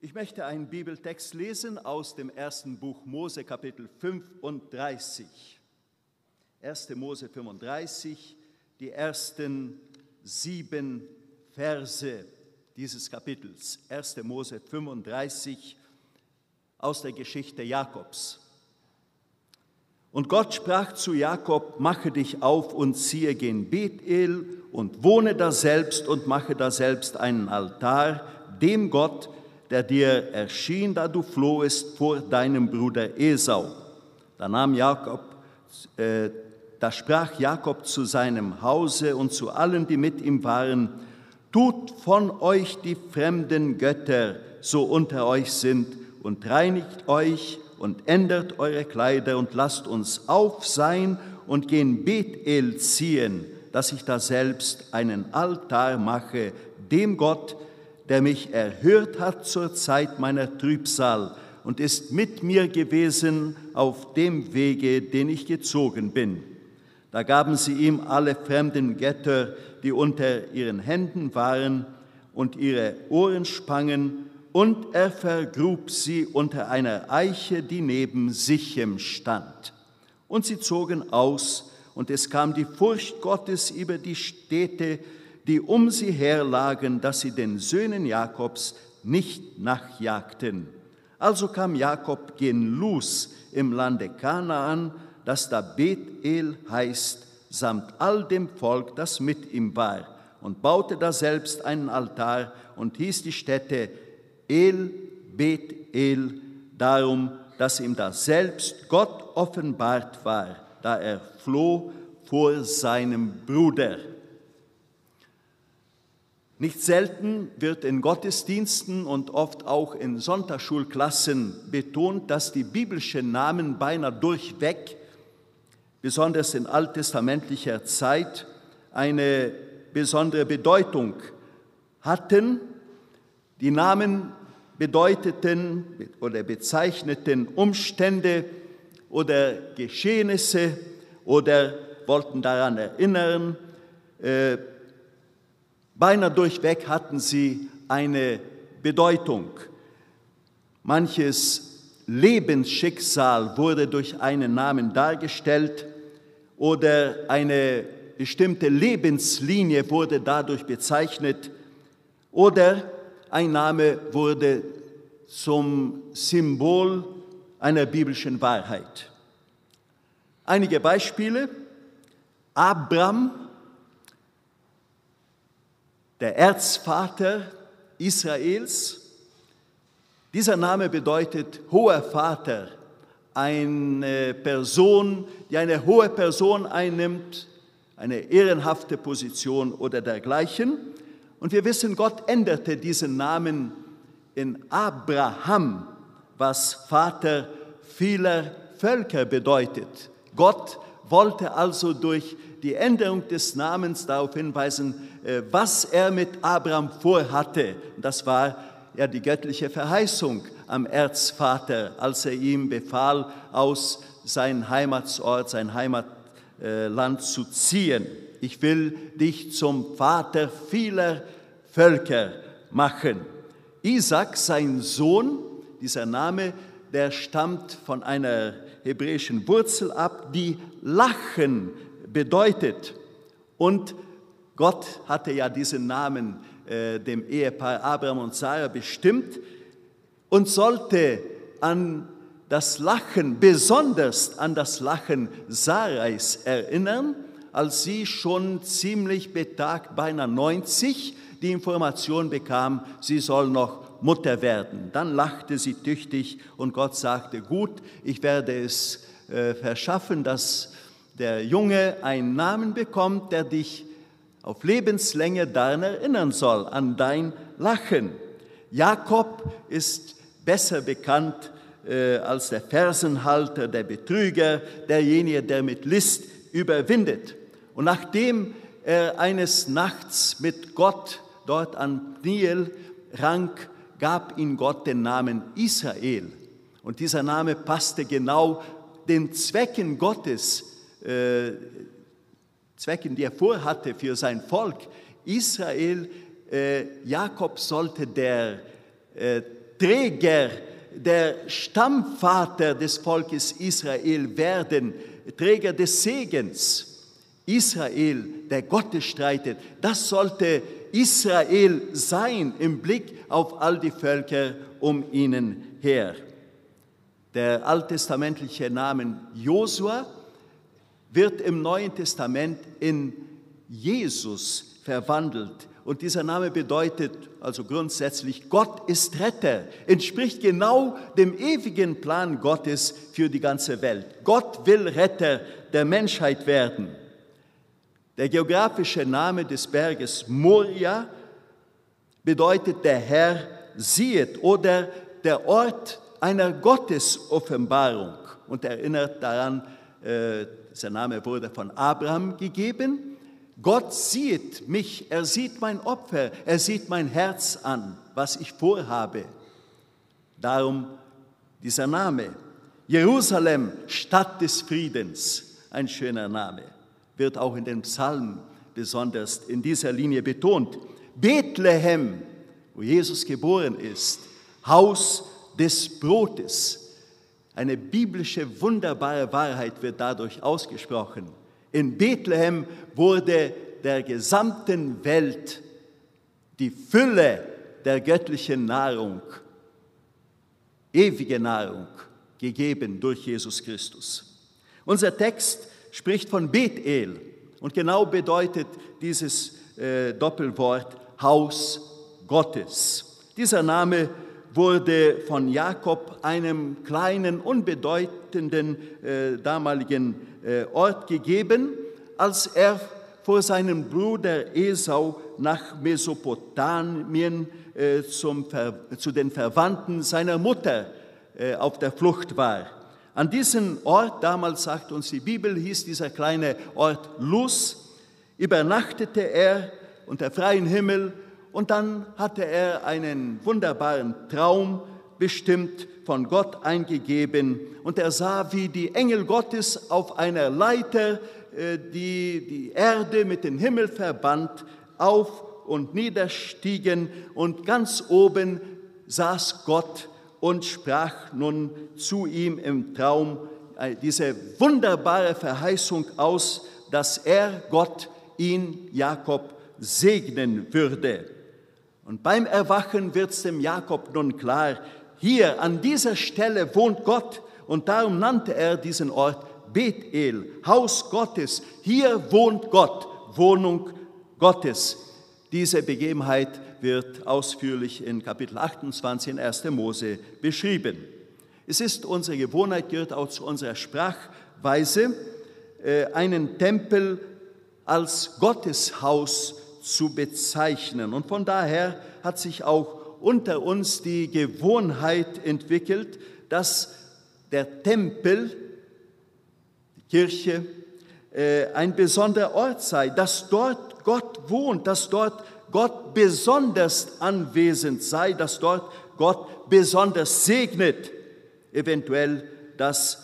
Ich möchte einen Bibeltext lesen aus dem ersten Buch Mose, Kapitel 35. 1. Mose 35, die ersten sieben Verse dieses Kapitels. 1. Mose 35 aus der Geschichte Jakobs. Und Gott sprach zu Jakob, mache dich auf und ziehe gen Bethel und wohne da selbst und mache da selbst einen Altar dem Gott, der dir erschien, da du flohest vor deinem Bruder Esau. Da nahm Jakob, äh, da sprach Jakob zu seinem Hause und zu allen, die mit ihm waren, tut von euch die fremden Götter, so unter euch sind, und reinigt euch und ändert eure Kleider und lasst uns auf sein und gen Bethel ziehen, dass ich da selbst einen Altar mache, dem Gott, der mich erhört hat zur Zeit meiner Trübsal und ist mit mir gewesen auf dem Wege, den ich gezogen bin. Da gaben sie ihm alle fremden Götter, die unter ihren Händen waren, und ihre Ohrenspangen, und er vergrub sie unter einer Eiche, die neben Sichem stand. Und sie zogen aus, und es kam die Furcht Gottes über die Städte, die um sie her lagen, dass sie den Söhnen Jakobs nicht nachjagten. Also kam Jakob gen Luz im Lande Kanaan, das da Bethel heißt, samt all dem Volk, das mit ihm war, und baute da selbst einen Altar und hieß die Stätte El Bethel, darum, dass ihm da selbst Gott offenbart war, da er floh vor seinem Bruder. Nicht selten wird in Gottesdiensten und oft auch in Sonntagsschulklassen betont, dass die biblischen Namen beinahe durchweg, besonders in alttestamentlicher Zeit, eine besondere Bedeutung hatten. Die Namen bedeuteten oder bezeichneten Umstände oder Geschehnisse oder wollten daran erinnern, äh, Beinahe durchweg hatten sie eine Bedeutung. Manches Lebensschicksal wurde durch einen Namen dargestellt oder eine bestimmte Lebenslinie wurde dadurch bezeichnet oder ein Name wurde zum Symbol einer biblischen Wahrheit. Einige Beispiele. Abraham der Erzvater Israels. Dieser Name bedeutet hoher Vater, eine Person, die eine hohe Person einnimmt, eine ehrenhafte Position oder dergleichen. Und wir wissen, Gott änderte diesen Namen in Abraham, was Vater vieler Völker bedeutet. Gott wollte also durch die Änderung des Namens darauf hinweisen, was er mit Abraham vorhatte. Das war ja die göttliche Verheißung am Erzvater, als er ihm befahl, aus seinem Heimatsort, sein Heimatland zu ziehen. Ich will dich zum Vater vieler Völker machen. Isaac, sein Sohn, dieser Name, der stammt von einer hebräischen Wurzel ab, die Lachen bedeutet. Und Gott hatte ja diesen Namen äh, dem Ehepaar Abraham und Sarah bestimmt und sollte an das Lachen, besonders an das Lachen Sarais erinnern, als sie schon ziemlich betagt, beinahe 90, die Information bekam, sie soll noch Mutter werden. Dann lachte sie tüchtig und Gott sagte, gut, ich werde es äh, verschaffen, dass der Junge einen Namen bekommt, der dich auf Lebenslänge daran erinnern soll, an dein Lachen. Jakob ist besser bekannt äh, als der Fersenhalter, der Betrüger, derjenige, der mit List überwindet. Und nachdem er eines Nachts mit Gott dort an Nil rang, gab ihm Gott den Namen Israel. Und dieser Name passte genau den Zwecken Gottes, äh, Zwecken, die er vorhatte für sein Volk. Israel, äh, Jakob sollte der äh, Träger, der Stammvater des Volkes Israel werden, Träger des Segens. Israel, der Gottes streitet, das sollte Israel sein im Blick auf all die Völker um ihnen her. Der alttestamentliche Name Josua wird im Neuen Testament in Jesus verwandelt. Und dieser Name bedeutet also grundsätzlich, Gott ist Retter, entspricht genau dem ewigen Plan Gottes für die ganze Welt. Gott will Retter der Menschheit werden. Der geografische Name des Berges Moria bedeutet der Herr sieht oder der Ort einer Gottesoffenbarung und erinnert daran, dieser Name wurde von Abraham gegeben. Gott sieht mich, er sieht mein Opfer, er sieht mein Herz an, was ich vorhabe. Darum dieser Name. Jerusalem, Stadt des Friedens, ein schöner Name, wird auch in den Psalmen besonders in dieser Linie betont. Bethlehem, wo Jesus geboren ist, Haus des Brotes. Eine biblische wunderbare Wahrheit wird dadurch ausgesprochen. In Bethlehem wurde der gesamten Welt die Fülle der göttlichen Nahrung, ewige Nahrung, gegeben durch Jesus Christus. Unser Text spricht von Bethel und genau bedeutet dieses äh, Doppelwort Haus Gottes. Dieser Name wurde von Jakob, einem kleinen, unbedeutenden äh, damaligen äh, Ort gegeben, als er vor seinem Bruder Esau nach Mesopotamien äh, zum, zu den Verwandten seiner Mutter äh, auf der Flucht war. An diesem Ort, damals sagt uns die Bibel, hieß dieser kleine Ort Luz, übernachtete er unter freiem Himmel und dann hatte er einen wunderbaren Traum bestimmt von Gott eingegeben und er sah, wie die Engel Gottes auf einer Leiter, äh, die die Erde mit dem Himmel verband, auf und niederstiegen und ganz oben saß Gott und sprach nun zu ihm im Traum äh, diese wunderbare Verheißung aus, dass er, Gott, ihn, Jakob, segnen würde. Und beim Erwachen wird es dem Jakob nun klar, hier an dieser Stelle wohnt Gott und darum nannte er diesen Ort Bethel, Haus Gottes. Hier wohnt Gott, Wohnung Gottes. Diese Begebenheit wird ausführlich in Kapitel 28 in 1. Mose beschrieben. Es ist unsere Gewohnheit, gehört auch zu unserer Sprachweise, äh, einen Tempel als Gotteshaus zu bezeichnen. Und von daher hat sich auch unter uns die Gewohnheit entwickelt, dass der Tempel, die Kirche, äh, ein besonderer Ort sei, dass dort Gott wohnt, dass dort Gott besonders anwesend sei, dass dort Gott besonders segnet, eventuell, dass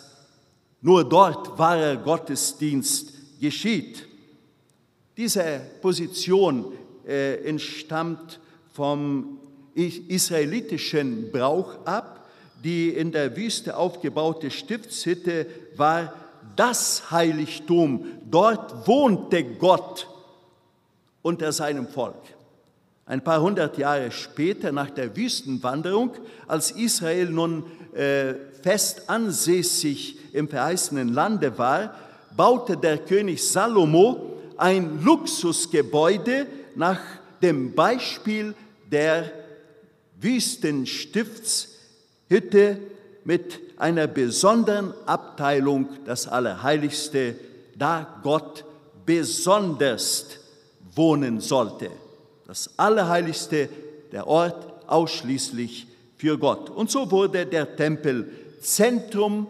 nur dort wahrer Gottesdienst geschieht. Diese Position äh, entstammt vom israelitischen Brauch ab. Die in der Wüste aufgebaute Stiftshütte war das Heiligtum. Dort wohnte Gott unter seinem Volk. Ein paar hundert Jahre später, nach der Wüstenwanderung, als Israel nun äh, fest ansässig im verheißenen Lande war, baute der König Salomo ein Luxusgebäude nach dem Beispiel der Wüstenstiftshütte mit einer besonderen Abteilung, das Allerheiligste, da Gott besonders wohnen sollte. Das Allerheiligste, der Ort ausschließlich für Gott. Und so wurde der Tempel Zentrum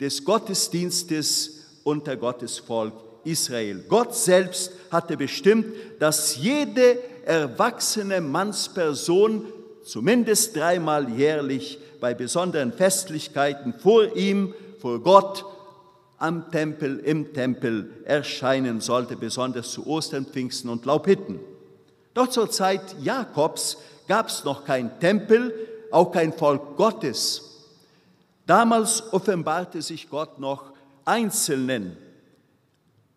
des Gottesdienstes unter Gottes Volk Israel. Gott selbst hatte bestimmt, dass jede erwachsene Mannsperson zumindest dreimal jährlich bei besonderen Festlichkeiten vor ihm, vor Gott, am Tempel, im Tempel erscheinen sollte, besonders zu Ostern, Pfingsten und Laubhitten. Doch zur Zeit Jakobs gab es noch kein Tempel, auch kein Volk Gottes. Damals offenbarte sich Gott noch Einzelnen.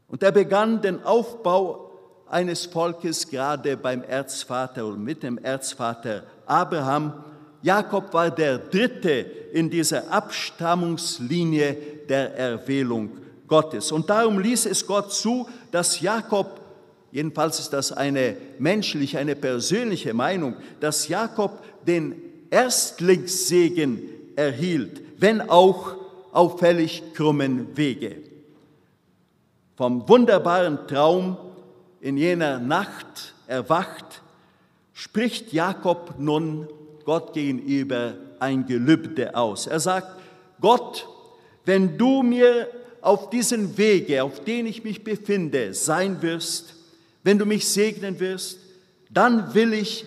Und er begann den Aufbau eines Volkes gerade beim Erzvater und mit dem Erzvater Abraham. Jakob war der Dritte in dieser Abstammungslinie der Erwählung Gottes. Und darum ließ es Gott zu, dass Jakob, jedenfalls ist das eine menschliche, eine persönliche Meinung, dass Jakob den Erstlingssegen erhielt, wenn auch auf völlig krummen Wege. Vom wunderbaren Traum in jener Nacht erwacht, spricht Jakob nun Gott gegenüber ein Gelübde aus. Er sagt, Gott, wenn du mir auf diesen Wege, auf den ich mich befinde, sein wirst, wenn du mich segnen wirst, dann will ich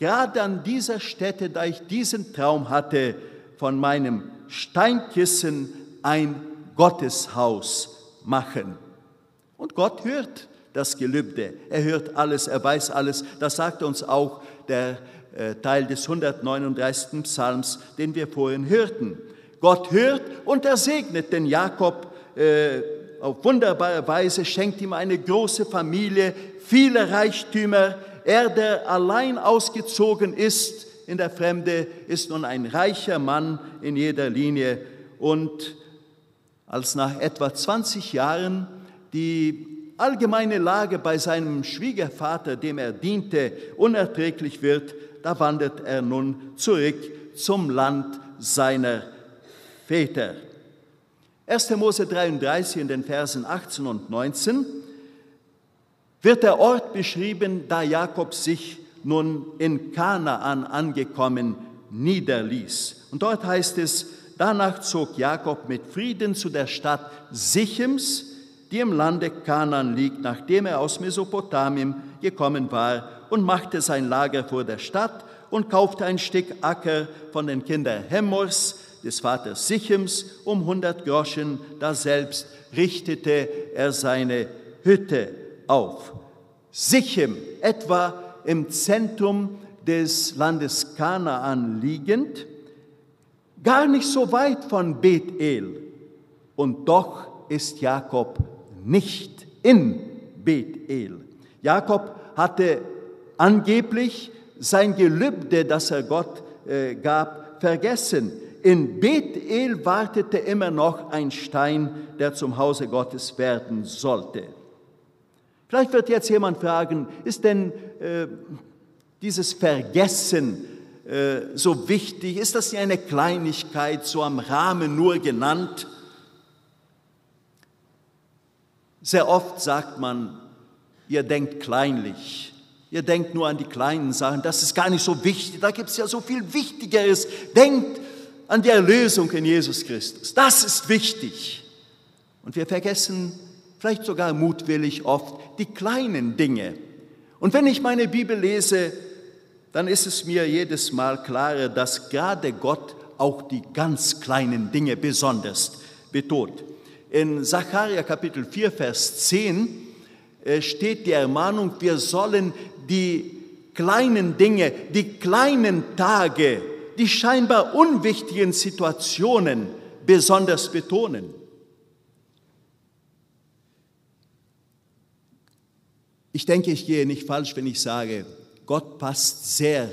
gerade an dieser Stätte, da ich diesen Traum hatte, von meinem Steinkissen ein Gotteshaus machen. Und Gott hört das Gelübde. Er hört alles, er weiß alles. Das sagt uns auch der äh, Teil des 139. Psalms, den wir vorhin hörten. Gott hört und er segnet den Jakob äh, auf wunderbare Weise, schenkt ihm eine große Familie, viele Reichtümer. Er, der allein ausgezogen ist in der Fremde, ist nun ein reicher Mann in jeder Linie. Und als nach etwa 20 Jahren die allgemeine Lage bei seinem Schwiegervater, dem er diente, unerträglich wird, da wandert er nun zurück zum Land seiner Väter. 1. Mose 33 in den Versen 18 und 19 wird der Ort beschrieben, da Jakob sich nun in Kanaan angekommen niederließ. Und dort heißt es, danach zog Jakob mit Frieden zu der Stadt Sichems, die im Lande Kanaan liegt, nachdem er aus Mesopotamien gekommen war, und machte sein Lager vor der Stadt und kaufte ein Stück Acker von den Kindern Hemmors, des Vaters Sichems, um 100 Groschen, da selbst richtete er seine Hütte auf. Sichem, etwa im Zentrum des Landes Kanaan liegend, gar nicht so weit von Bethel. Und doch ist Jakob nicht in Bethel. Jakob hatte angeblich sein Gelübde, das er Gott äh, gab, vergessen. In Bethel wartete immer noch ein Stein, der zum Hause Gottes werden sollte. Vielleicht wird jetzt jemand fragen, ist denn äh, dieses Vergessen äh, so wichtig? Ist das nicht eine Kleinigkeit, so am Rahmen nur genannt? Sehr oft sagt man, ihr denkt kleinlich, ihr denkt nur an die kleinen Sachen, das ist gar nicht so wichtig, da gibt es ja so viel Wichtigeres. Denkt an die Erlösung in Jesus Christus, das ist wichtig. Und wir vergessen vielleicht sogar mutwillig oft die kleinen Dinge. Und wenn ich meine Bibel lese, dann ist es mir jedes Mal klarer, dass gerade Gott auch die ganz kleinen Dinge besonders betont. In Sacharja Kapitel 4, Vers 10 äh, steht die Ermahnung, wir sollen die kleinen Dinge, die kleinen Tage, die scheinbar unwichtigen Situationen besonders betonen. Ich denke, ich gehe nicht falsch, wenn ich sage, Gott passt sehr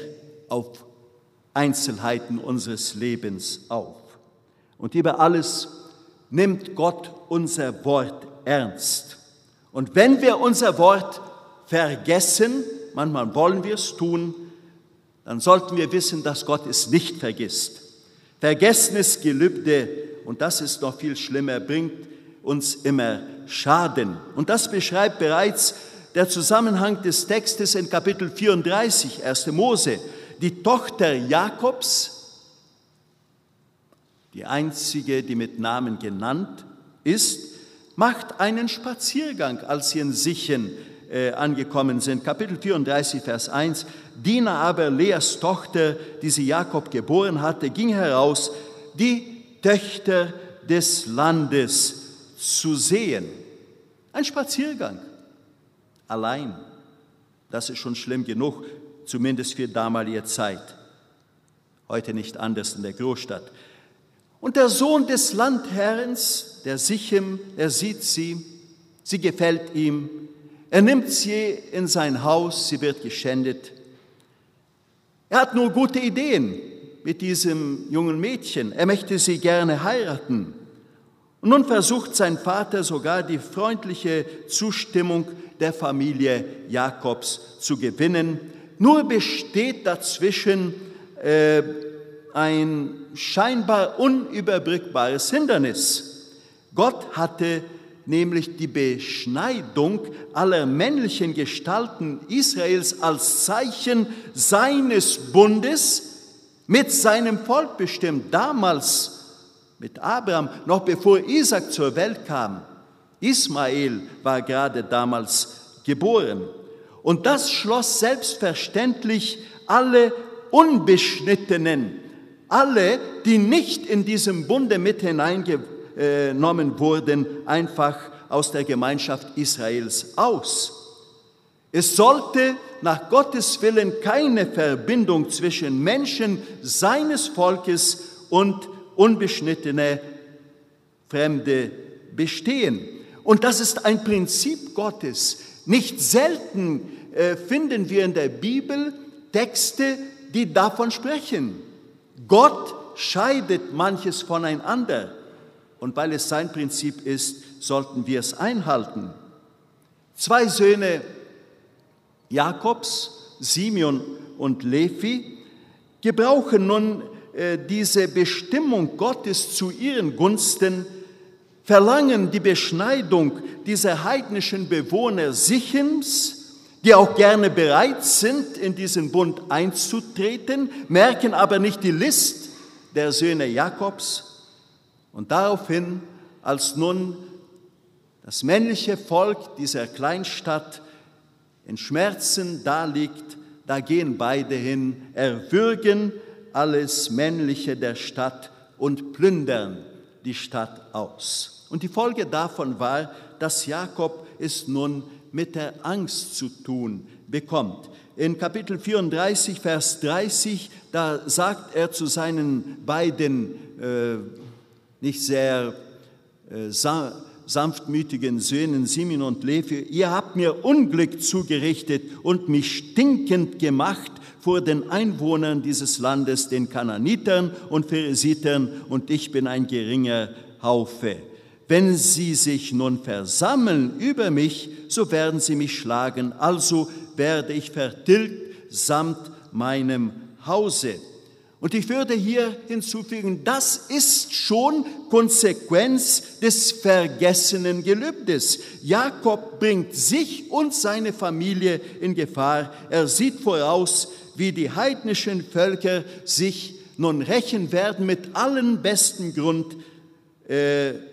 auf Einzelheiten unseres Lebens auf. Und über alles nimmt Gott unser Wort ernst. Und wenn wir unser Wort vergessen, manchmal wollen wir es tun, dann sollten wir wissen, dass Gott es nicht vergisst. Vergessenes Gelübde, und das ist noch viel schlimmer, bringt uns immer Schaden. Und das beschreibt bereits der Zusammenhang des Textes in Kapitel 34, 1. Mose. Die Tochter Jakobs, die einzige, die mit Namen genannt ist, macht einen Spaziergang, als sie in Sichen äh, angekommen sind. Kapitel 34, Vers 1. Dina aber, Leas Tochter, die sie Jakob geboren hatte, ging heraus, die Töchter des Landes zu sehen. Ein Spaziergang. Allein. Das ist schon schlimm genug, zumindest für damalige Zeit. heute nicht anders in der Großstadt. Und der Sohn des Landherrens, der Sichem, er sieht sie, sie gefällt ihm, er nimmt sie in sein Haus, sie wird geschändet. Er hat nur gute Ideen mit diesem jungen Mädchen, er möchte sie gerne heiraten. Und nun versucht sein Vater sogar die freundliche Zustimmung der Familie Jakobs zu gewinnen. Nur besteht dazwischen äh, ein scheinbar unüberbrückbares Hindernis. Gott hatte nämlich die Beschneidung aller männlichen Gestalten Israels als Zeichen seines Bundes mit seinem Volk bestimmt. Damals mit Abraham, noch bevor Isaac zur Welt kam. Ismael war gerade damals geboren. Und das schloss selbstverständlich alle Unbeschnittenen, alle, die nicht in diesem Bunde mit hineingenommen wurden, einfach aus der Gemeinschaft Israels aus. Es sollte nach Gottes Willen keine Verbindung zwischen Menschen seines Volkes und unbeschnittene Fremde bestehen. Und das ist ein Prinzip Gottes. Nicht selten äh, finden wir in der Bibel Texte, die davon sprechen. Gott scheidet manches voneinander. Und weil es sein Prinzip ist, sollten wir es einhalten. Zwei Söhne Jakobs, Simeon und Levi, gebrauchen nun äh, diese Bestimmung Gottes zu ihren Gunsten, verlangen die Beschneidung dieser heidnischen Bewohner Sichems, die auch gerne bereit sind, in diesen Bund einzutreten, merken aber nicht die List der Söhne Jakobs. Und daraufhin, als nun das männliche Volk dieser Kleinstadt in Schmerzen daliegt, da gehen beide hin, erwürgen alles Männliche der Stadt und plündern die Stadt aus. Und die Folge davon war, dass Jakob es nun mit der Angst zu tun bekommt. In Kapitel 34, Vers 30, da sagt er zu seinen beiden äh, nicht sehr äh, sanftmütigen Söhnen Simeon und Levi, ihr habt mir Unglück zugerichtet und mich stinkend gemacht vor den Einwohnern dieses Landes, den Kananitern und Pheresitern, und ich bin ein geringer Haufe. Wenn sie sich nun versammeln über mich, so werden sie mich schlagen, also werde ich vertilgt samt meinem Hause. Und ich würde hier hinzufügen, das ist schon Konsequenz des vergessenen Gelübdes. Jakob bringt sich und seine Familie in Gefahr. Er sieht voraus, wie die heidnischen Völker sich nun rächen werden mit allen besten Grund. Äh,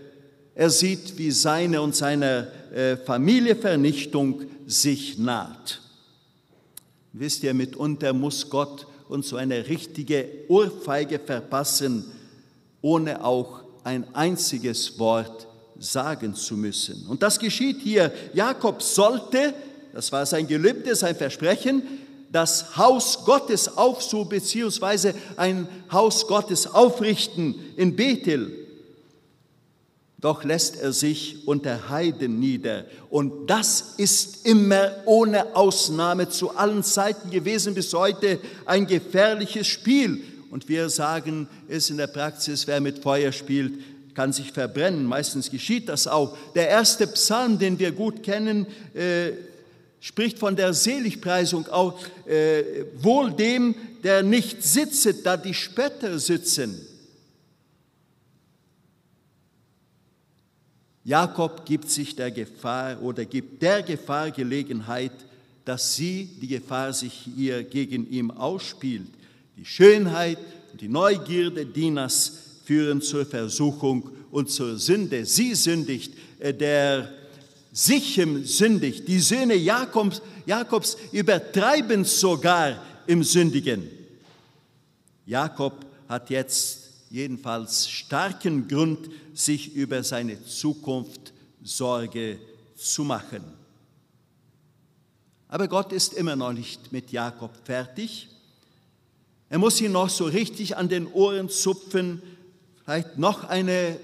er sieht, wie seine und seiner äh, Familie Vernichtung sich naht. Wisst ihr, mitunter muss Gott uns so eine richtige Ohrfeige verpassen, ohne auch ein einziges Wort sagen zu müssen. Und das geschieht hier. Jakob sollte, das war sein Gelübde, sein Versprechen, das Haus Gottes aufsuchen, beziehungsweise ein Haus Gottes aufrichten in Bethel. Doch lässt er sich unter Heiden nieder. Und das ist immer ohne Ausnahme zu allen Zeiten gewesen bis heute ein gefährliches Spiel. Und wir sagen es in der Praxis, wer mit Feuer spielt, kann sich verbrennen. Meistens geschieht das auch. Der erste Psalm, den wir gut kennen, äh, spricht von der Seligpreisung auch, äh, wohl dem, der nicht sitzt, da die Spötter sitzen. Jakob gibt sich der Gefahr oder gibt der Gefahr Gelegenheit, dass sie, die Gefahr sich hier gegen ihn ausspielt. Die Schönheit und die Neugierde Dieners führen zur Versuchung und zur Sünde. Sie sündigt, äh, der Sichem sündigt. Die Söhne Jakobs, Jakobs übertreiben sogar im Sündigen. Jakob hat jetzt jedenfalls starken Grund, sich über seine Zukunft Sorge zu machen. Aber Gott ist immer noch nicht mit Jakob fertig. Er muss ihn noch so richtig an den Ohren zupfen, vielleicht noch eine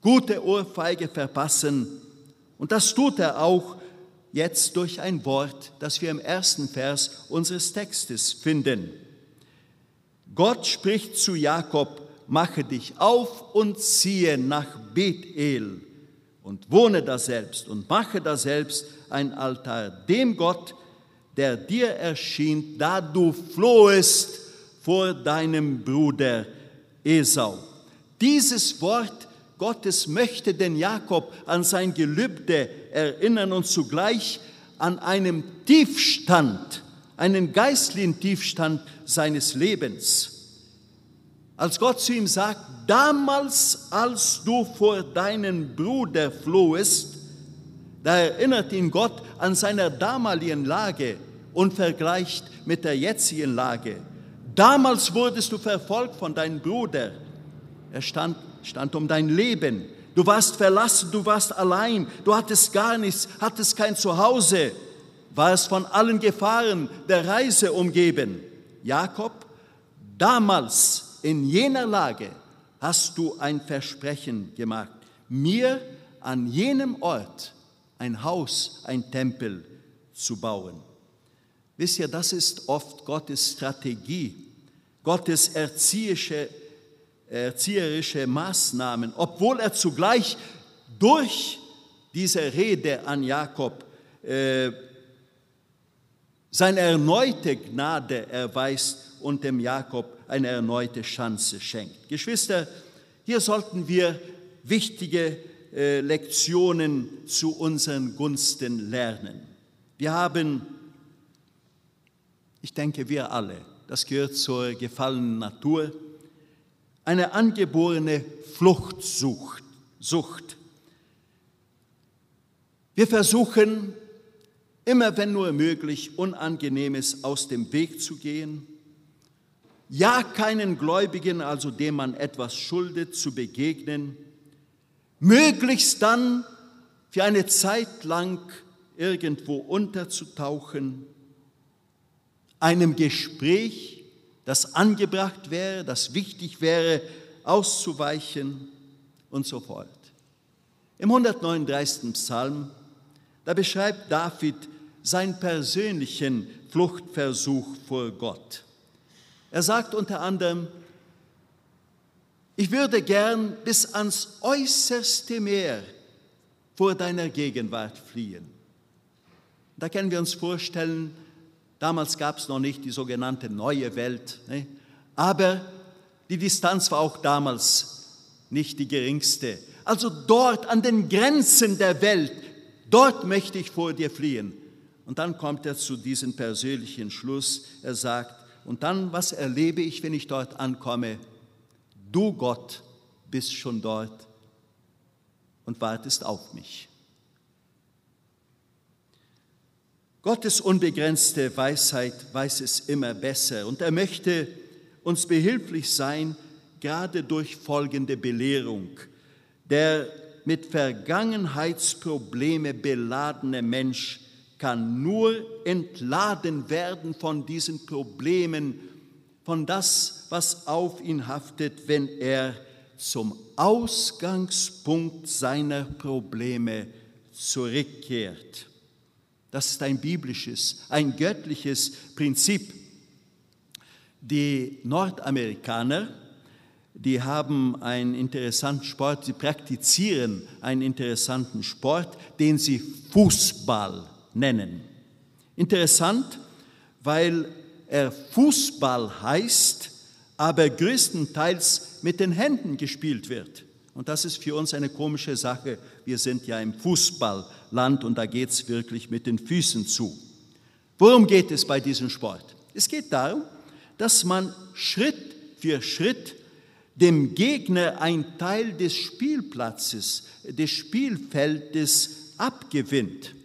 gute Ohrfeige verpassen. Und das tut er auch jetzt durch ein Wort, das wir im ersten Vers unseres Textes finden. Gott spricht zu Jakob, mache dich auf und ziehe nach Bethel und wohne da selbst und mache da selbst ein Altar dem Gott, der dir erschien, da du flohest vor deinem Bruder Esau. Dieses Wort Gottes möchte den Jakob an sein Gelübde erinnern und zugleich an einem Tiefstand, einen geistlichen Tiefstand seines Lebens. Als Gott zu ihm sagt, damals, als du vor deinen Bruder flohest, da erinnert ihn Gott an seiner damaligen Lage und vergleicht mit der jetzigen Lage. Damals wurdest du verfolgt von deinem Bruder. Er stand, stand um dein Leben. Du warst verlassen, du warst allein, du hattest gar nichts, hattest kein Zuhause, warst von allen Gefahren der Reise umgeben. Jakob, damals in jener Lage hast du ein Versprechen gemacht, mir an jenem Ort ein Haus, ein Tempel zu bauen. Wisst ihr, das ist oft Gottes Strategie, Gottes erzieherische, erzieherische Maßnahmen, obwohl er zugleich durch diese Rede an Jakob äh, seine erneute Gnade erweist und dem Jakob eine erneute Chance schenkt. Geschwister, hier sollten wir wichtige äh, Lektionen zu unseren Gunsten lernen. Wir haben, ich denke wir alle, das gehört zur gefallenen Natur, eine angeborene Fluchtsucht. Sucht. Wir versuchen immer, wenn nur möglich, Unangenehmes aus dem Weg zu gehen ja keinen Gläubigen, also dem man etwas schuldet, zu begegnen, möglichst dann für eine Zeit lang irgendwo unterzutauchen, einem Gespräch, das angebracht wäre, das wichtig wäre, auszuweichen und so fort. Im 139. Psalm, da beschreibt David seinen persönlichen Fluchtversuch vor Gott. Er sagt unter anderem, ich würde gern bis ans äußerste Meer vor deiner Gegenwart fliehen. Da können wir uns vorstellen, damals gab es noch nicht die sogenannte neue Welt, ne? aber die Distanz war auch damals nicht die geringste. Also dort an den Grenzen der Welt, dort möchte ich vor dir fliehen. Und dann kommt er zu diesem persönlichen Schluss. Er sagt, und dann, was erlebe ich, wenn ich dort ankomme? Du, Gott, bist schon dort und wartest auf mich. Gottes unbegrenzte Weisheit weiß es immer besser und er möchte uns behilflich sein, gerade durch folgende Belehrung. Der mit Vergangenheitsprobleme beladene Mensch kann nur entladen werden von diesen Problemen, von das, was auf ihn haftet, wenn er zum Ausgangspunkt seiner Probleme zurückkehrt. Das ist ein biblisches, ein göttliches Prinzip. Die Nordamerikaner, die haben einen interessanten Sport, sie praktizieren einen interessanten Sport, den sie Fußball nennen. Interessant, weil er Fußball heißt, aber größtenteils mit den Händen gespielt wird. Und das ist für uns eine komische Sache. Wir sind ja im Fußballland und da geht es wirklich mit den Füßen zu. Worum geht es bei diesem Sport? Es geht darum, dass man Schritt für Schritt dem Gegner ein Teil des Spielplatzes, des Spielfeldes abgewinnt.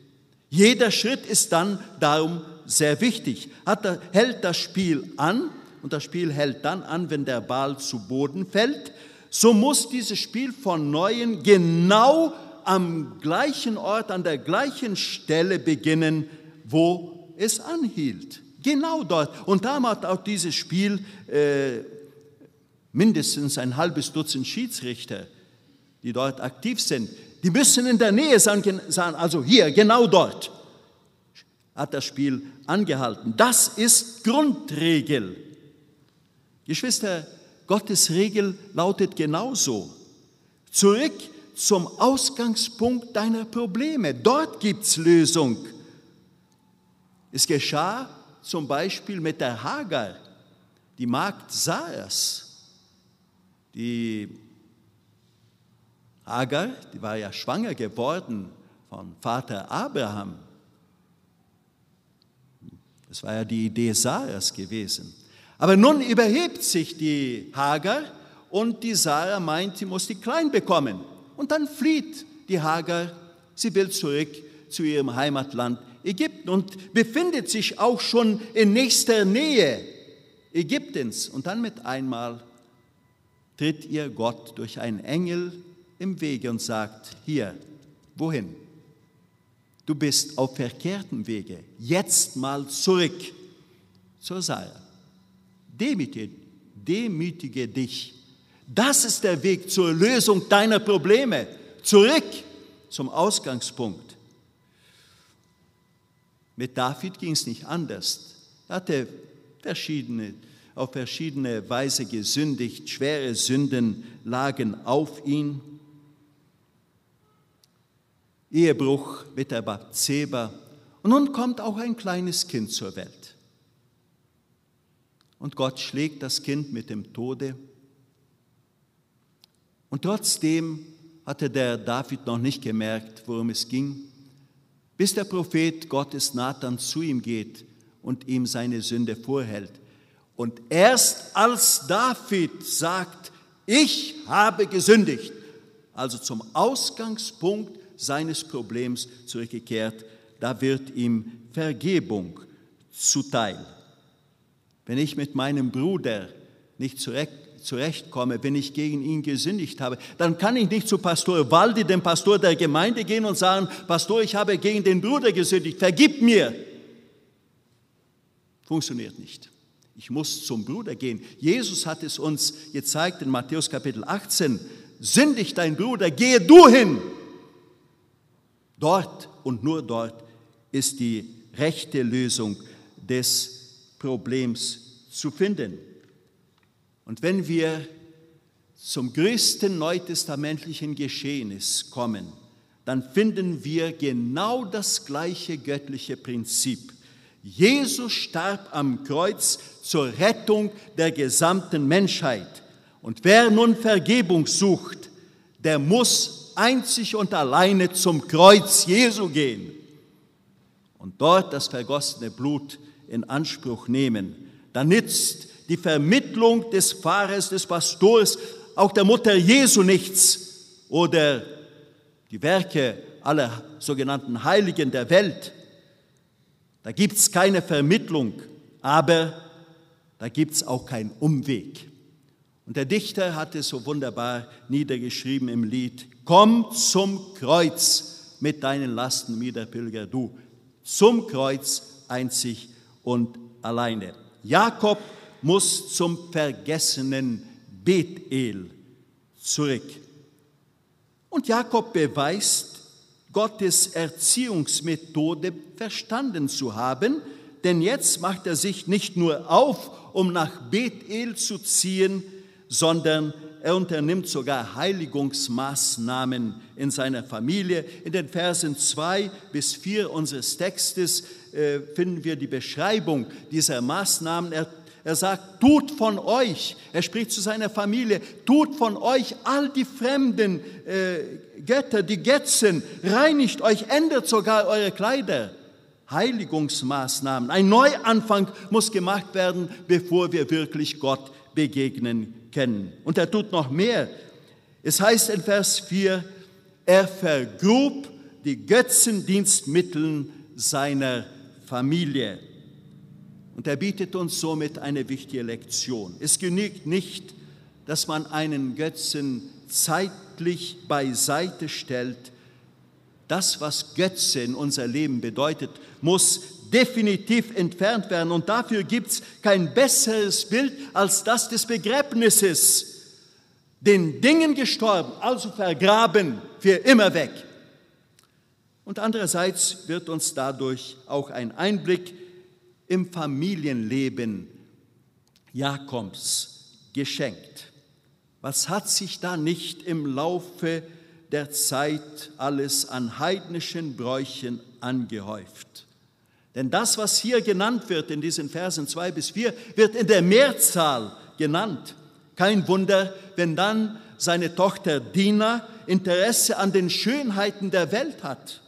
Jeder Schritt ist dann darum sehr wichtig. Er, hält das Spiel an, und das Spiel hält dann an, wenn der Ball zu Boden fällt, so muss dieses Spiel von neuem genau am gleichen Ort, an der gleichen Stelle beginnen, wo es anhielt. Genau dort. Und da macht auch dieses Spiel äh, mindestens ein halbes Dutzend Schiedsrichter, die dort aktiv sind. Die müssen in der Nähe sein, also hier, genau dort hat das Spiel angehalten. Das ist Grundregel. Geschwister, Gottes Regel lautet genauso. Zurück zum Ausgangspunkt deiner Probleme. Dort gibt es Lösung. Es geschah zum Beispiel mit der Hagar, die Magd sah es. Die Hagar, die war ja schwanger geworden von Vater Abraham. Das war ja die Idee Sarahs gewesen. Aber nun überhebt sich die Hagar und die Sarah meint, sie muss die Klein bekommen. Und dann flieht die Hagar, sie will zurück zu ihrem Heimatland Ägypten und befindet sich auch schon in nächster Nähe Ägyptens. Und dann mit einmal tritt ihr Gott durch einen Engel im Wege und sagt, hier, wohin? Du bist auf verkehrtem Wege, jetzt mal zurück zur Sarah. Demütige, demütige dich. Das ist der Weg zur Lösung deiner Probleme. Zurück zum Ausgangspunkt. Mit David ging es nicht anders. Er hatte verschiedene, auf verschiedene Weise gesündigt, schwere Sünden lagen auf ihn. Ehebruch mit der Bathseba. Und nun kommt auch ein kleines Kind zur Welt. Und Gott schlägt das Kind mit dem Tode. Und trotzdem hatte der David noch nicht gemerkt, worum es ging bis der Prophet Gottes Nathan zu ihm geht und ihm seine Sünde vorhält. Und erst als David sagt, ich habe gesündigt, also zum Ausgangspunkt seines Problems zurückgekehrt, da wird ihm Vergebung zuteil. Wenn ich mit meinem Bruder nicht zurecht zurechtkomme, wenn ich gegen ihn gesündigt habe, dann kann ich nicht zu Pastor Waldi, dem Pastor der Gemeinde, gehen und sagen, Pastor, ich habe gegen den Bruder gesündigt, vergib mir. Funktioniert nicht. Ich muss zum Bruder gehen. Jesus hat es uns gezeigt in Matthäus Kapitel 18. Sündigt dein Bruder, gehe du hin. Dort und nur dort ist die rechte Lösung des Problems zu finden. Und wenn wir zum größten neutestamentlichen Geschehnis kommen, dann finden wir genau das gleiche göttliche Prinzip. Jesus starb am Kreuz zur Rettung der gesamten Menschheit. Und wer nun Vergebung sucht, der muss einzig und alleine zum Kreuz Jesu gehen und dort das vergossene Blut in Anspruch nehmen. Da nützt die Vermittlung des Pfarrers, des Pastors, auch der Mutter Jesu nichts oder die Werke aller sogenannten Heiligen der Welt. Da gibt es keine Vermittlung, aber da gibt es auch keinen Umweg. Und der Dichter hat es so wunderbar niedergeschrieben im Lied, Komm zum Kreuz mit deinen Lasten, Pilger, du, zum Kreuz einzig und alleine. Jakob muss zum vergessenen Bethel zurück. Und Jakob beweist, Gottes Erziehungsmethode verstanden zu haben, denn jetzt macht er sich nicht nur auf, um nach Bethel zu ziehen, sondern er unternimmt sogar Heiligungsmaßnahmen in seiner Familie. In den Versen 2 bis 4 unseres Textes äh, finden wir die Beschreibung dieser Maßnahmen. Er er sagt, tut von euch, er spricht zu seiner Familie, tut von euch all die fremden äh, Götter, die Götzen, reinigt euch, ändert sogar eure Kleider. Heiligungsmaßnahmen, ein Neuanfang muss gemacht werden, bevor wir wirklich Gott begegnen können. Und er tut noch mehr. Es heißt in Vers 4, er vergrub die Götzendienstmittel seiner Familie. Und er bietet uns somit eine wichtige Lektion. Es genügt nicht, dass man einen Götzen zeitlich beiseite stellt. Das, was Götze in unser Leben bedeutet, muss definitiv entfernt werden. Und dafür gibt es kein besseres Bild als das des Begräbnisses. Den Dingen gestorben, also vergraben, für immer weg. Und andererseits wird uns dadurch auch ein Einblick im Familienleben Jakobs geschenkt. Was hat sich da nicht im Laufe der Zeit alles an heidnischen Bräuchen angehäuft? Denn das, was hier genannt wird in diesen Versen 2 bis 4, wird in der Mehrzahl genannt. Kein Wunder, wenn dann seine Tochter Dina Interesse an den Schönheiten der Welt hat.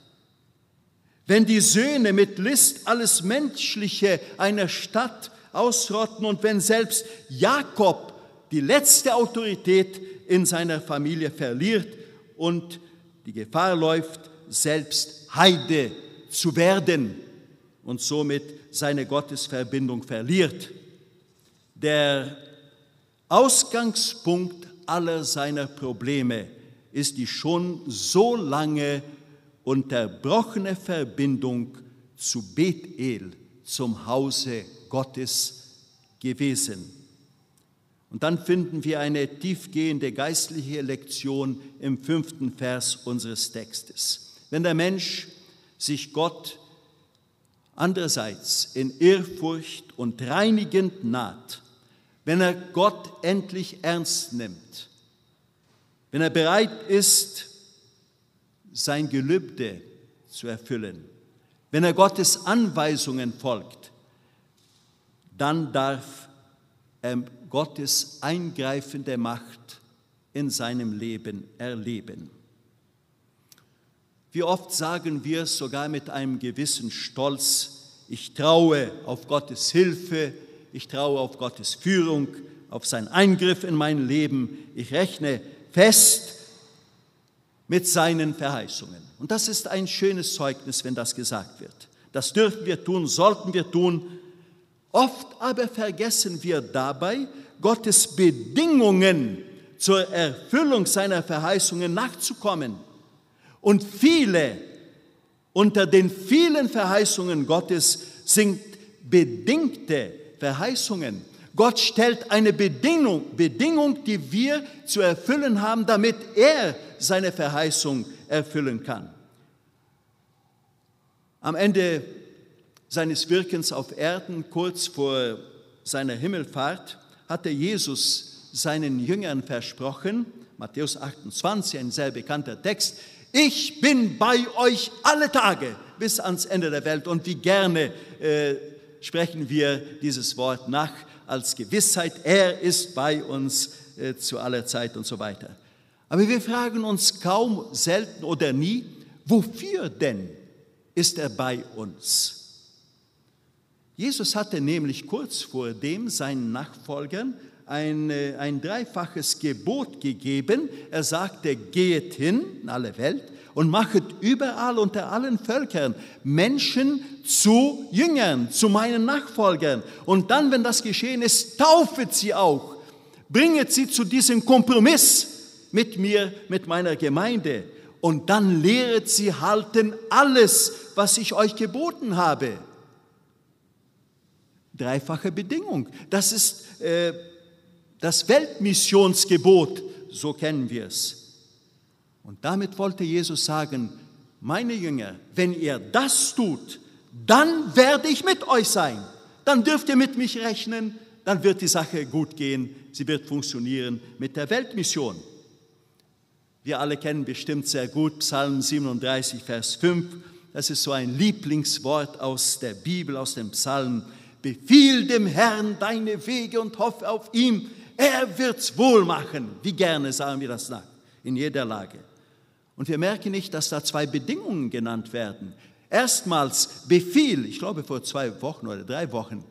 Wenn die Söhne mit List alles Menschliche einer Stadt ausrotten und wenn selbst Jakob die letzte Autorität in seiner Familie verliert und die Gefahr läuft, selbst Heide zu werden und somit seine Gottesverbindung verliert. Der Ausgangspunkt aller seiner Probleme ist die schon so lange unterbrochene Verbindung zu Bethel, zum Hause Gottes gewesen. Und dann finden wir eine tiefgehende geistliche Lektion im fünften Vers unseres Textes. Wenn der Mensch sich Gott andererseits in Ehrfurcht und reinigend naht, wenn er Gott endlich ernst nimmt, wenn er bereit ist, sein Gelübde zu erfüllen, wenn er Gottes Anweisungen folgt, dann darf er Gottes eingreifende Macht in seinem Leben erleben. Wie oft sagen wir sogar mit einem gewissen Stolz, ich traue auf Gottes Hilfe, ich traue auf Gottes Führung, auf seinen Eingriff in mein Leben, ich rechne fest mit seinen Verheißungen. Und das ist ein schönes Zeugnis, wenn das gesagt wird. Das dürfen wir tun, sollten wir tun, Oft aber vergessen wir dabei, Gottes Bedingungen zur Erfüllung seiner Verheißungen nachzukommen. Und viele unter den vielen Verheißungen Gottes sind bedingte Verheißungen. Gott stellt eine Bedingung, Bedingung, die wir zu erfüllen haben, damit er seine Verheißung erfüllen kann. Am Ende seines Wirkens auf Erden, kurz vor seiner Himmelfahrt, hatte Jesus seinen Jüngern versprochen, Matthäus 28, ein sehr bekannter Text, ich bin bei euch alle Tage bis ans Ende der Welt. Und wie gerne äh, sprechen wir dieses Wort nach als Gewissheit, er ist bei uns äh, zu aller Zeit und so weiter. Aber wir fragen uns kaum, selten oder nie, wofür denn ist er bei uns? Jesus hatte nämlich kurz vor dem seinen Nachfolgern ein, ein dreifaches Gebot gegeben. Er sagte, geht hin in alle Welt und machet überall unter allen Völkern Menschen zu Jüngern, zu meinen Nachfolgern. Und dann, wenn das geschehen ist, taufet sie auch. Bringet sie zu diesem Kompromiss mit mir, mit meiner Gemeinde. Und dann lehret sie halten alles, was ich euch geboten habe. Dreifache Bedingung. Das ist äh, das Weltmissionsgebot, so kennen wir es. Und damit wollte Jesus sagen, meine Jünger, wenn ihr das tut, dann werde ich mit euch sein. Dann dürft ihr mit mich rechnen, dann wird die Sache gut gehen, sie wird funktionieren mit der Weltmission. Wir alle kennen bestimmt sehr gut Psalm 37, Vers 5. Das ist so ein Lieblingswort aus der Bibel, aus dem Psalm. Befiehl dem Herrn deine Wege und hoffe auf ihm. Er wird's wohl machen. Wie gerne sagen wir das nach, in jeder Lage. Und wir merken nicht, dass da zwei Bedingungen genannt werden. Erstmals Befehl, ich glaube vor zwei Wochen oder drei Wochen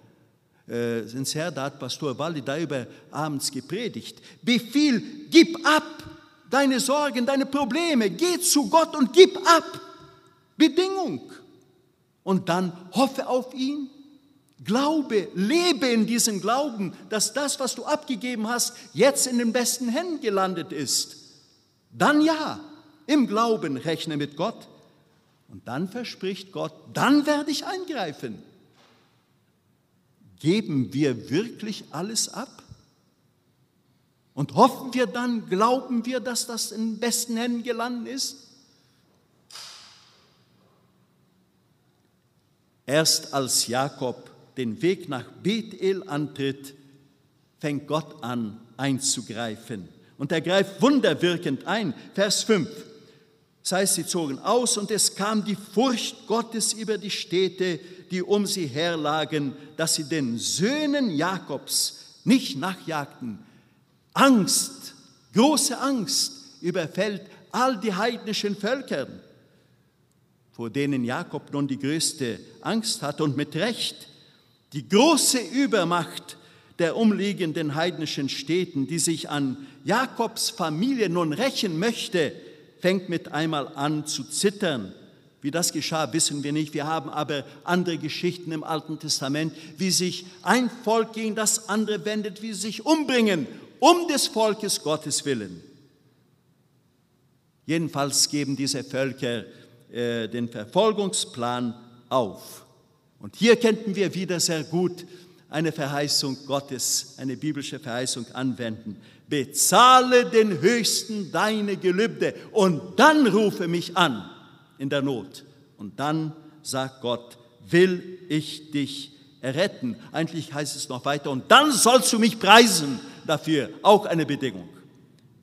äh, sind es her, da hat Pastor Waldi darüber abends gepredigt. Befehl, gib ab deine Sorgen, deine Probleme, geh zu Gott und gib ab. Bedingung. Und dann hoffe auf ihn Glaube, lebe in diesem Glauben, dass das, was du abgegeben hast, jetzt in den besten Händen gelandet ist. Dann ja, im Glauben rechne mit Gott. Und dann verspricht Gott, dann werde ich eingreifen. Geben wir wirklich alles ab? Und hoffen wir dann, glauben wir, dass das in besten Händen gelandet ist? Erst als Jakob den Weg nach Bethel antritt, fängt Gott an einzugreifen. Und er greift wunderwirkend ein. Vers 5. Das heißt, sie zogen aus und es kam die Furcht Gottes über die Städte, die um sie herlagen, dass sie den Söhnen Jakobs nicht nachjagten. Angst, große Angst überfällt all die heidnischen Völker, vor denen Jakob nun die größte Angst hat und mit Recht. Die große Übermacht der umliegenden heidnischen Städten, die sich an Jakobs Familie nun rächen möchte, fängt mit einmal an zu zittern. Wie das geschah, wissen wir nicht. Wir haben aber andere Geschichten im Alten Testament, wie sich ein Volk gegen das andere wendet, wie sie sich umbringen, um des Volkes Gottes willen. Jedenfalls geben diese Völker äh, den Verfolgungsplan auf. Und hier könnten wir wieder sehr gut eine Verheißung Gottes, eine biblische Verheißung anwenden. Bezahle den Höchsten deine Gelübde und dann rufe mich an in der Not. Und dann sagt Gott, will ich dich erretten. Eigentlich heißt es noch weiter, und dann sollst du mich preisen dafür. Auch eine Bedingung.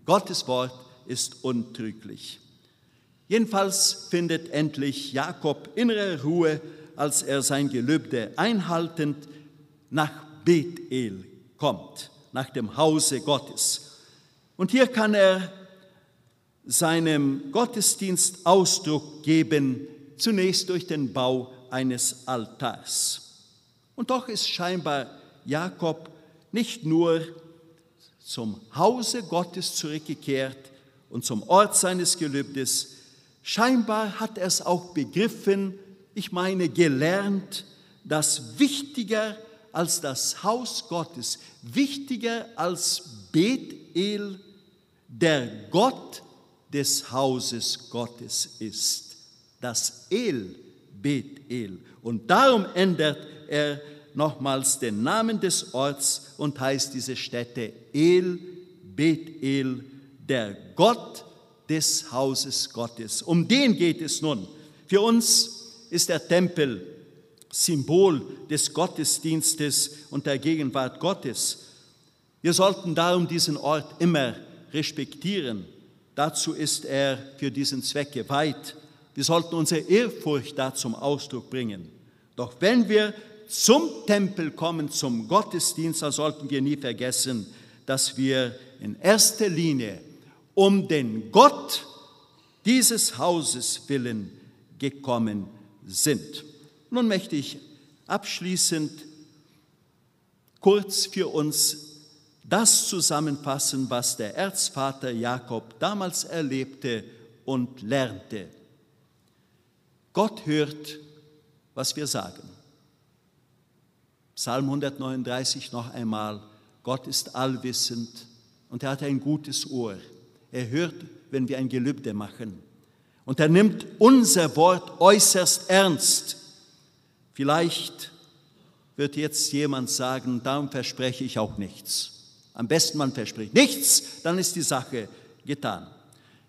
Gottes Wort ist untrüglich. Jedenfalls findet endlich Jakob innere Ruhe, als er sein Gelübde einhaltend nach Bethel kommt, nach dem Hause Gottes. Und hier kann er seinem Gottesdienst Ausdruck geben, zunächst durch den Bau eines Altars. Und doch ist scheinbar Jakob nicht nur zum Hause Gottes zurückgekehrt und zum Ort seines Gelübdes, scheinbar hat er es auch begriffen, ich meine gelernt, dass wichtiger als das Haus Gottes, wichtiger als Bethel, der Gott des Hauses Gottes ist. Das El, Bethel. Und darum ändert er nochmals den Namen des Orts und heißt diese Stätte El, Bethel, der Gott des Hauses Gottes. Um den geht es nun. Für uns ist der Tempel Symbol des Gottesdienstes und der Gegenwart Gottes. Wir sollten darum diesen Ort immer respektieren. Dazu ist er für diesen Zweck geweiht. Wir sollten unsere Ehrfurcht da zum Ausdruck bringen. Doch wenn wir zum Tempel kommen, zum Gottesdienst, dann sollten wir nie vergessen, dass wir in erster Linie um den Gott dieses Hauses willen gekommen sind. Nun möchte ich abschließend kurz für uns das zusammenfassen, was der Erzvater Jakob damals erlebte und lernte. Gott hört, was wir sagen. Psalm 139 noch einmal, Gott ist allwissend und er hat ein gutes Ohr. Er hört, wenn wir ein Gelübde machen. Und er nimmt unser Wort äußerst ernst. Vielleicht wird jetzt jemand sagen, darum verspreche ich auch nichts. Am besten man verspricht nichts, dann ist die Sache getan.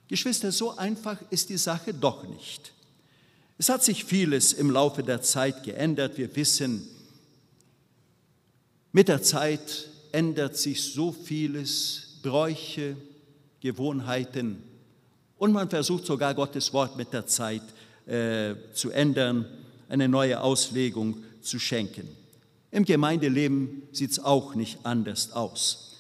Geschwister, so einfach ist die Sache doch nicht. Es hat sich vieles im Laufe der Zeit geändert. Wir wissen, mit der Zeit ändert sich so vieles, Bräuche, Gewohnheiten und man versucht sogar Gottes Wort mit der Zeit äh, zu ändern eine neue Auslegung zu schenken. Im Gemeindeleben sieht es auch nicht anders aus.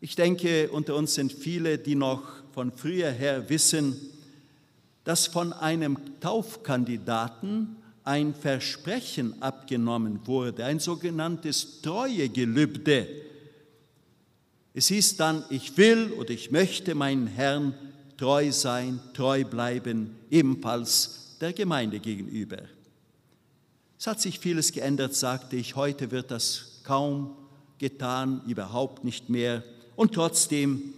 Ich denke, unter uns sind viele, die noch von früher her wissen, dass von einem Taufkandidaten ein Versprechen abgenommen wurde, ein sogenanntes Treuegelübde. Es hieß dann, ich will oder ich möchte meinen Herrn treu sein, treu bleiben, ebenfalls der Gemeinde gegenüber. Es hat sich vieles geändert, sagte ich. Heute wird das kaum getan, überhaupt nicht mehr. Und trotzdem,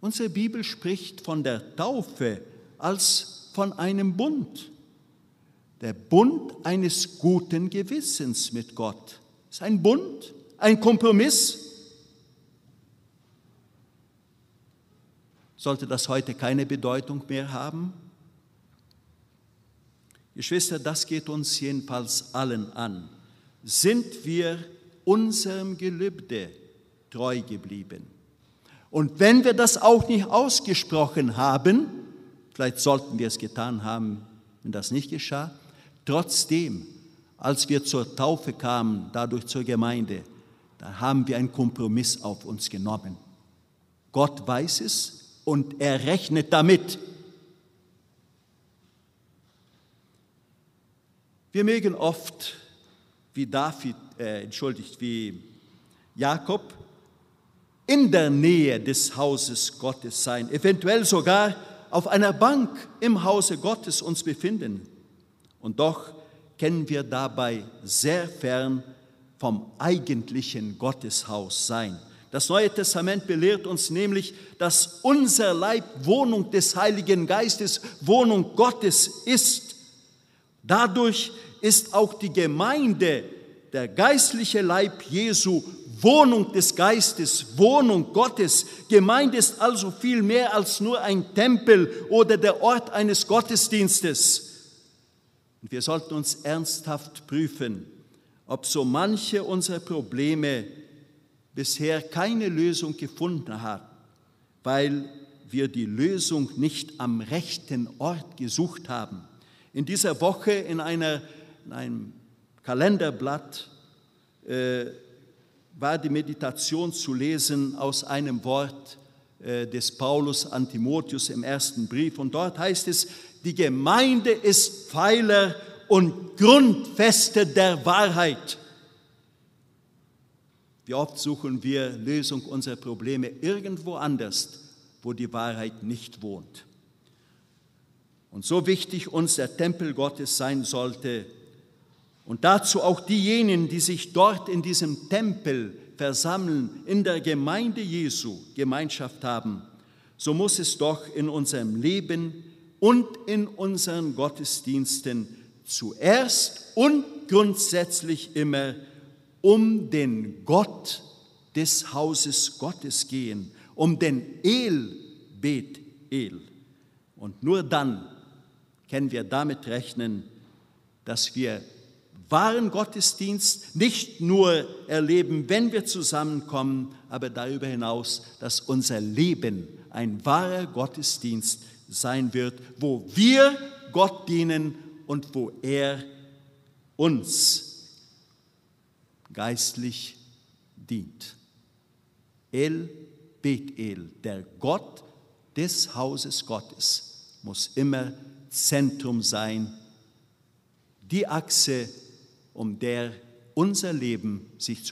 unsere Bibel spricht von der Taufe als von einem Bund. Der Bund eines guten Gewissens mit Gott. Ist ein Bund, ein Kompromiss. Sollte das heute keine Bedeutung mehr haben? Geschwister, das geht uns jedenfalls allen an. Sind wir unserem Gelübde treu geblieben? Und wenn wir das auch nicht ausgesprochen haben, vielleicht sollten wir es getan haben, wenn das nicht geschah, trotzdem, als wir zur Taufe kamen, dadurch zur Gemeinde, da haben wir einen Kompromiss auf uns genommen. Gott weiß es und er rechnet damit. Wir mögen oft, wie David, äh, entschuldigt, wie Jakob, in der Nähe des Hauses Gottes sein, eventuell sogar auf einer Bank im Hause Gottes uns befinden. Und doch kennen wir dabei sehr fern vom eigentlichen Gotteshaus sein. Das Neue Testament belehrt uns nämlich, dass unser Leib Wohnung des Heiligen Geistes, Wohnung Gottes ist. Dadurch ist auch die Gemeinde, der geistliche Leib Jesu, Wohnung des Geistes, Wohnung Gottes. Gemeinde ist also viel mehr als nur ein Tempel oder der Ort eines Gottesdienstes. Und wir sollten uns ernsthaft prüfen, ob so manche unserer Probleme bisher keine Lösung gefunden hat, weil wir die Lösung nicht am rechten Ort gesucht haben. In dieser Woche in, einer, in einem Kalenderblatt äh, war die Meditation zu lesen aus einem Wort äh, des Paulus an Timotheus im ersten Brief. Und dort heißt es, die Gemeinde ist Pfeiler und Grundfeste der Wahrheit. Wie oft suchen wir Lösung unserer Probleme irgendwo anders, wo die Wahrheit nicht wohnt. Und so wichtig uns der Tempel Gottes sein sollte, und dazu auch diejenigen, die sich dort in diesem Tempel versammeln, in der Gemeinde Jesu Gemeinschaft haben, so muss es doch in unserem Leben und in unseren Gottesdiensten zuerst und grundsätzlich immer um den Gott des Hauses Gottes gehen, um den El Bet El. Und nur dann können wir damit rechnen, dass wir wahren Gottesdienst nicht nur erleben, wenn wir zusammenkommen, aber darüber hinaus, dass unser Leben ein wahrer Gottesdienst sein wird, wo wir Gott dienen und wo er uns geistlich dient. El Bet-El, der Gott des Hauses Gottes, muss immer Zentrum sein, die Achse um der unser Leben sich zu